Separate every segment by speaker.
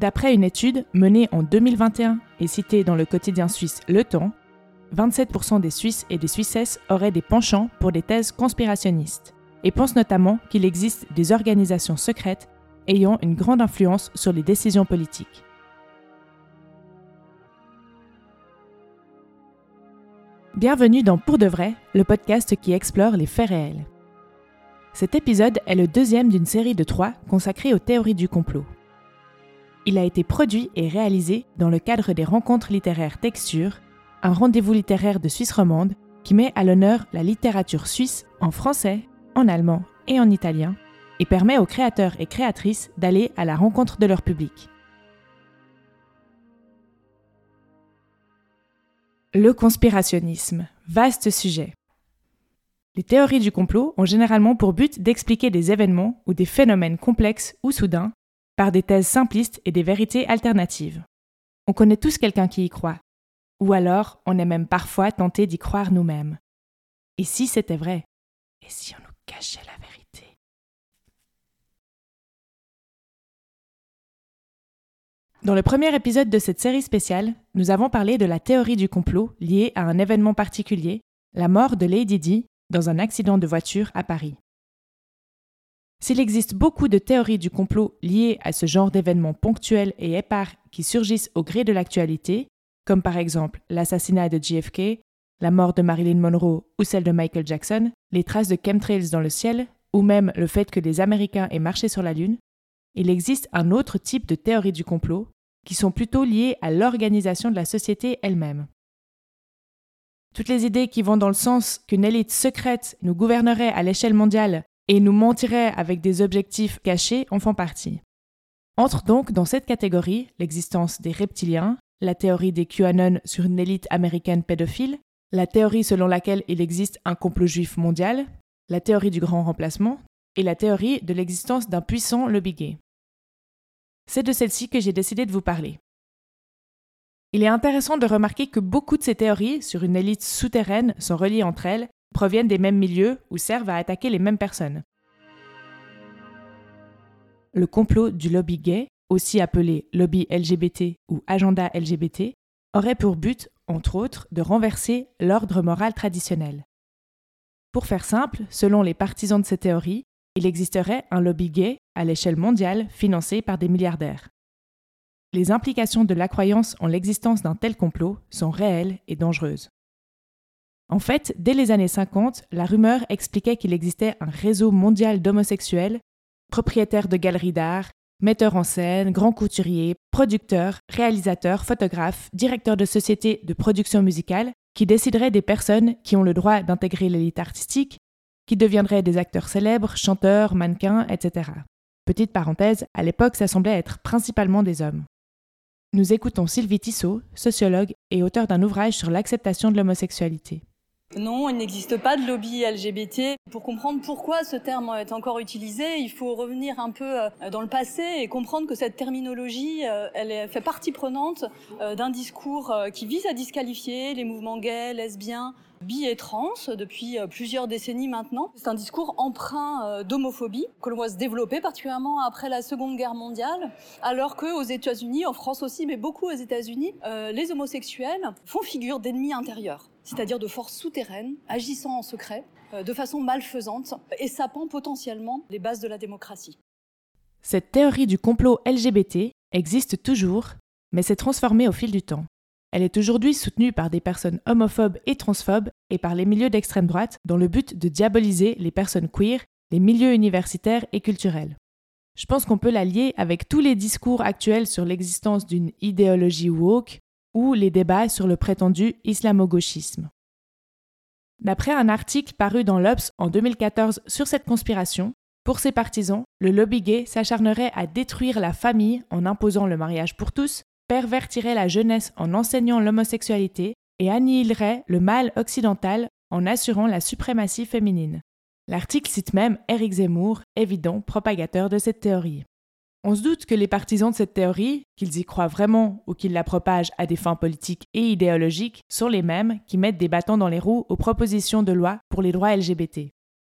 Speaker 1: D'après une étude menée en 2021 et citée dans le quotidien suisse Le Temps, 27% des Suisses et des Suissesses auraient des penchants pour des thèses conspirationnistes et pensent notamment qu'il existe des organisations secrètes ayant une grande influence sur les décisions politiques. Bienvenue dans Pour de vrai, le podcast qui explore les faits réels. Cet épisode est le deuxième d'une série de trois consacrée aux théories du complot. Il a été produit et réalisé dans le cadre des rencontres littéraires Texture, un rendez-vous littéraire de Suisse romande qui met à l'honneur la littérature suisse en français, en allemand et en italien, et permet aux créateurs et créatrices d'aller à la rencontre de leur public. Le conspirationnisme, vaste sujet. Les théories du complot ont généralement pour but d'expliquer des événements ou des phénomènes complexes ou soudains par des thèses simplistes et des vérités alternatives. On connaît tous quelqu'un qui y croit, ou alors on est même parfois tenté d'y croire nous-mêmes. Et si c'était vrai? Et si on nous cachait la vérité? Dans le premier épisode de cette série spéciale, nous avons parlé de la théorie du complot liée à un événement particulier, la mort de Lady Di dans un accident de voiture à Paris. S'il existe beaucoup de théories du complot liées à ce genre d'événements ponctuels et épars qui surgissent au gré de l'actualité, comme par exemple l'assassinat de JFK, la mort de Marilyn Monroe ou celle de Michael Jackson, les traces de chemtrails dans le ciel, ou même le fait que des Américains aient marché sur la Lune, il existe un autre type de théories du complot qui sont plutôt liées à l'organisation de la société elle-même. Toutes les idées qui vont dans le sens qu'une élite secrète nous gouvernerait à l'échelle mondiale et nous mentirait avec des objectifs cachés en font partie. Entre donc dans cette catégorie l'existence des reptiliens, la théorie des QAnon sur une élite américaine pédophile, la théorie selon laquelle il existe un complot juif mondial, la théorie du grand remplacement, et la théorie de l'existence d'un puissant lobby gay. C'est de celle-ci que j'ai décidé de vous parler. Il est intéressant de remarquer que beaucoup de ces théories sur une élite souterraine sont reliées entre elles, proviennent des mêmes milieux ou servent à attaquer les mêmes personnes. Le complot du lobby gay, aussi appelé lobby LGBT ou agenda LGBT, aurait pour but, entre autres, de renverser l'ordre moral traditionnel. Pour faire simple, selon les partisans de ces théories, il existerait un lobby gay à l'échelle mondiale financé par des milliardaires. Les implications de la croyance en l'existence d'un tel complot sont réelles et dangereuses. En fait, dès les années 50, la rumeur expliquait qu'il existait un réseau mondial d'homosexuels, propriétaires de galeries d'art, metteurs en scène, grands couturiers, producteurs, réalisateurs, photographes, directeurs de sociétés de production musicale, qui décideraient des personnes qui ont le droit d'intégrer l'élite artistique qui deviendraient des acteurs célèbres, chanteurs, mannequins, etc. Petite parenthèse, à l'époque, ça semblait être principalement des hommes. Nous écoutons Sylvie Tissot, sociologue et auteur d'un ouvrage sur l'acceptation de l'homosexualité.
Speaker 2: Non, il n'existe pas de lobby LGBT. Pour comprendre pourquoi ce terme est encore utilisé, il faut revenir un peu euh, dans le passé et comprendre que cette terminologie, euh, elle fait partie prenante euh, d'un discours qui vise à disqualifier les mouvements gays, lesbiens, bi et trans depuis plusieurs décennies maintenant. C'est un discours empreint d'homophobie que l'on voit se développer particulièrement après la Seconde Guerre mondiale, alors que aux États-Unis, en France aussi, mais beaucoup aux États-Unis, les homosexuels font figure d'ennemis intérieurs, c'est-à-dire de forces souterraines agissant en secret, de façon malfaisante et sapant potentiellement les bases de la démocratie.
Speaker 1: Cette théorie du complot LGBT existe toujours, mais s'est transformée au fil du temps. Elle est aujourd'hui soutenue par des personnes homophobes et transphobes et par les milieux d'extrême droite dans le but de diaboliser les personnes queer, les milieux universitaires et culturels. Je pense qu'on peut la lier avec tous les discours actuels sur l'existence d'une idéologie woke ou les débats sur le prétendu islamo-gauchisme. D'après un article paru dans l'Obs en 2014 sur cette conspiration, pour ses partisans, le lobby gay s'acharnerait à détruire la famille en imposant le mariage pour tous, pervertirait la jeunesse en enseignant l'homosexualité et annihilerait le mal occidental en assurant la suprématie féminine. L'article cite même Eric Zemmour, évident propagateur de cette théorie. On se doute que les partisans de cette théorie, qu'ils y croient vraiment ou qu'ils la propagent à des fins politiques et idéologiques, sont les mêmes qui mettent des bâtons dans les roues aux propositions de loi pour les droits LGBT.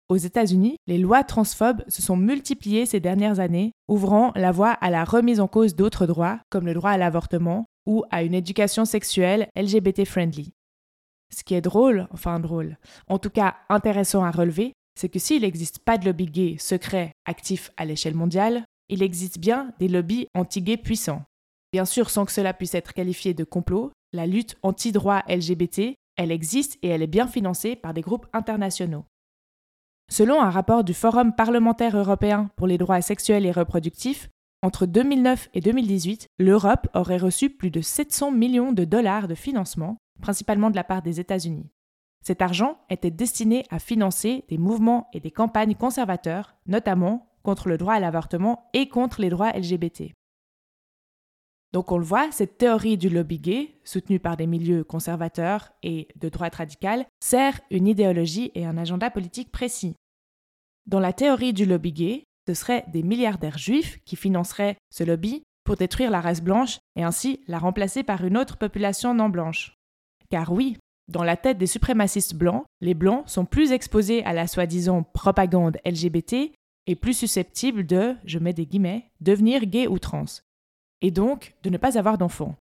Speaker 1: aux États-Unis, les lois transphobes se sont multipliées ces dernières années, ouvrant la voie à la remise en cause d'autres droits, comme le droit à l'avortement ou à une éducation sexuelle LGBT-friendly. Ce qui est drôle, enfin drôle, en tout cas intéressant à relever, c'est que s'il n'existe pas de lobby gay secret actif à l'échelle mondiale, il existe bien des lobbies anti-gays puissants. Bien sûr, sans que cela puisse être qualifié de complot, la lutte anti-droit LGBT, elle existe et elle est bien financée par des groupes internationaux. Selon un rapport du Forum parlementaire européen pour les droits sexuels et reproductifs, entre 2009 et 2018, l'Europe aurait reçu plus de 700 millions de dollars de financement, principalement de la part des États-Unis. Cet argent était destiné à financer des mouvements et des campagnes conservateurs, notamment contre le droit à l'avortement et contre les droits LGBT. Donc on le voit, cette théorie du lobby gay, soutenue par des milieux conservateurs et de droite radicale, sert une idéologie et un agenda politique précis. Dans la théorie du lobby gay, ce seraient des milliardaires juifs qui financeraient ce lobby pour détruire la race blanche et ainsi la remplacer par une autre population non blanche. Car oui, dans la tête des suprémacistes blancs, les blancs sont plus exposés à la soi-disant propagande LGBT et plus susceptibles de, je mets des guillemets, devenir gays ou trans, et donc de ne pas avoir d'enfants.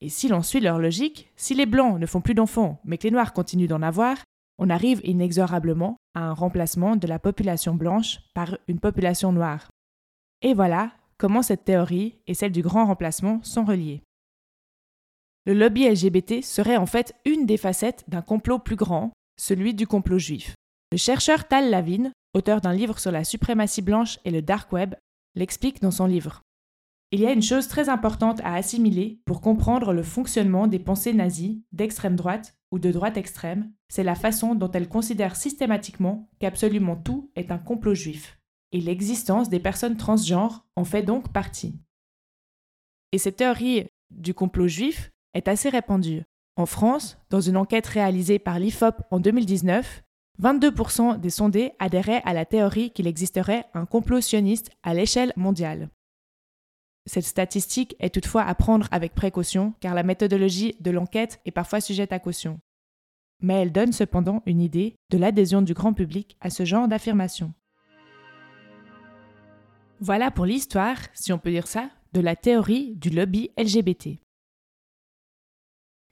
Speaker 1: Et si l'on suit leur logique, si les blancs ne font plus d'enfants, mais que les noirs continuent d'en avoir, on arrive inexorablement à un remplacement de la population blanche par une population noire. Et voilà comment cette théorie et celle du grand remplacement sont reliées. Le lobby LGBT serait en fait une des facettes d'un complot plus grand, celui du complot juif. Le chercheur Tal Lavin, auteur d'un livre sur la suprématie blanche et le dark web, l'explique dans son livre. Il y a une chose très importante à assimiler pour comprendre le fonctionnement des pensées nazies, d'extrême droite ou de droite extrême, c'est la façon dont elles considèrent systématiquement qu'absolument tout est un complot juif. Et l'existence des personnes transgenres en fait donc partie. Et cette théorie du complot juif est assez répandue. En France, dans une enquête réalisée par l'IFOP en 2019, 22% des sondés adhéraient à la théorie qu'il existerait un complot sioniste à l'échelle mondiale. Cette statistique est toutefois à prendre avec précaution car la méthodologie de l'enquête est parfois sujette à caution. Mais elle donne cependant une idée de l'adhésion du grand public à ce genre d'affirmation. Voilà pour l'histoire, si on peut dire ça, de la théorie du lobby LGBT.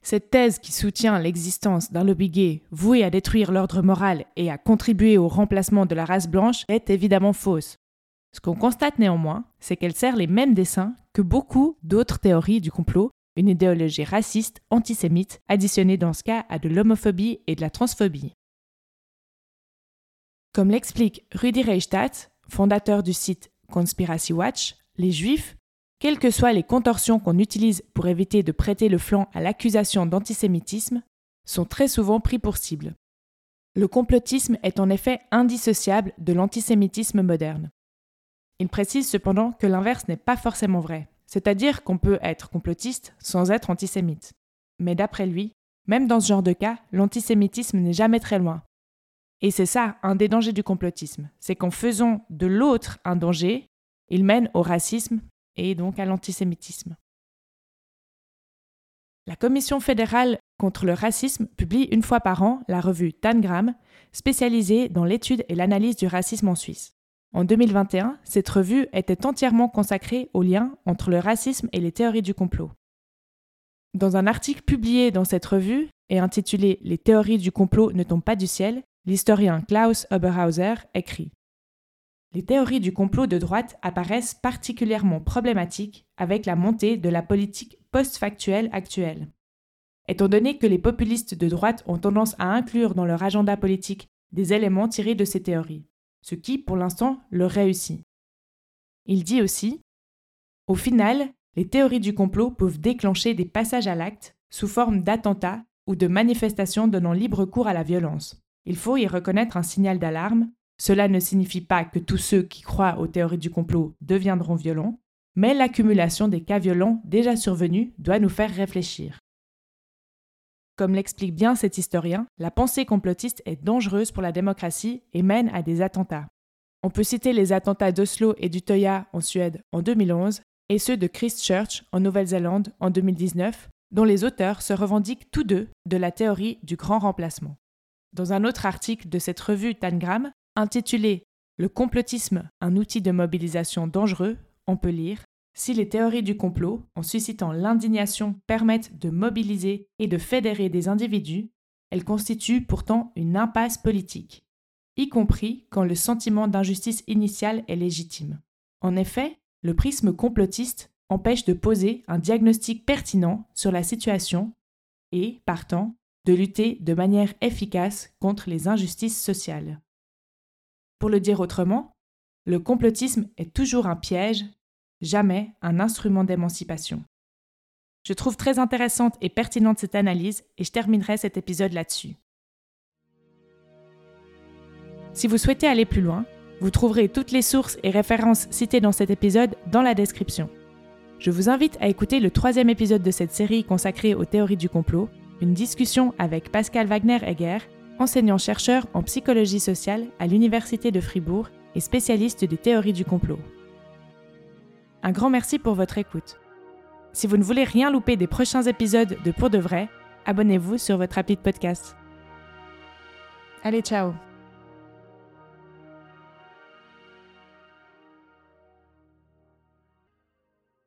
Speaker 1: Cette thèse qui soutient l'existence d'un lobby gay voué à détruire l'ordre moral et à contribuer au remplacement de la race blanche est évidemment fausse. Ce qu'on constate néanmoins, c'est qu'elle sert les mêmes dessins que beaucoup d'autres théories du complot, une idéologie raciste, antisémite, additionnée dans ce cas à de l'homophobie et de la transphobie. Comme l'explique Rudi Reichstadt, fondateur du site Conspiracy Watch, les juifs, quelles que soient les contorsions qu'on utilise pour éviter de prêter le flanc à l'accusation d'antisémitisme, sont très souvent pris pour cible. Le complotisme est en effet indissociable de l'antisémitisme moderne. Il précise cependant que l'inverse n'est pas forcément vrai, c'est-à-dire qu'on peut être complotiste sans être antisémite. Mais d'après lui, même dans ce genre de cas, l'antisémitisme n'est jamais très loin. Et c'est ça, un des dangers du complotisme, c'est qu'en faisant de l'autre un danger, il mène au racisme et donc à l'antisémitisme. La Commission fédérale contre le racisme publie une fois par an la revue Tangram, spécialisée dans l'étude et l'analyse du racisme en Suisse. En 2021, cette revue était entièrement consacrée au lien entre le racisme et les théories du complot. Dans un article publié dans cette revue et intitulé Les théories du complot ne tombent pas du ciel, l'historien Klaus Oberhauser écrit Les théories du complot de droite apparaissent particulièrement problématiques avec la montée de la politique post-factuelle actuelle. Étant donné que les populistes de droite ont tendance à inclure dans leur agenda politique des éléments tirés de ces théories ce qui, pour l'instant, leur réussit. Il dit aussi Au final, les théories du complot peuvent déclencher des passages à l'acte sous forme d'attentats ou de manifestations donnant libre cours à la violence. Il faut y reconnaître un signal d'alarme. Cela ne signifie pas que tous ceux qui croient aux théories du complot deviendront violents, mais l'accumulation des cas violents déjà survenus doit nous faire réfléchir. Comme l'explique bien cet historien, la pensée complotiste est dangereuse pour la démocratie et mène à des attentats. On peut citer les attentats d'Oslo et d'Utøya en Suède en 2011 et ceux de Christchurch en Nouvelle-Zélande en 2019, dont les auteurs se revendiquent tous deux de la théorie du grand remplacement. Dans un autre article de cette revue Tangram, Intitulé Le complotisme, un outil de mobilisation dangereux, on peut lire Si les théories du complot, en suscitant l'indignation, permettent de mobiliser et de fédérer des individus, elles constituent pourtant une impasse politique, y compris quand le sentiment d'injustice initiale est légitime. En effet, le prisme complotiste empêche de poser un diagnostic pertinent sur la situation et, partant, de lutter de manière efficace contre les injustices sociales. Pour le dire autrement, le complotisme est toujours un piège, jamais un instrument d'émancipation. Je trouve très intéressante et pertinente cette analyse et je terminerai cet épisode là-dessus. Si vous souhaitez aller plus loin, vous trouverez toutes les sources et références citées dans cet épisode dans la description. Je vous invite à écouter le troisième épisode de cette série consacrée aux théories du complot, une discussion avec Pascal Wagner-Egger, enseignant-chercheur en psychologie sociale à l'Université de Fribourg et spécialiste des théories du complot. Un grand merci pour votre écoute. Si vous ne voulez rien louper des prochains épisodes de Pour de vrai, abonnez-vous sur votre appli de podcast. Allez, ciao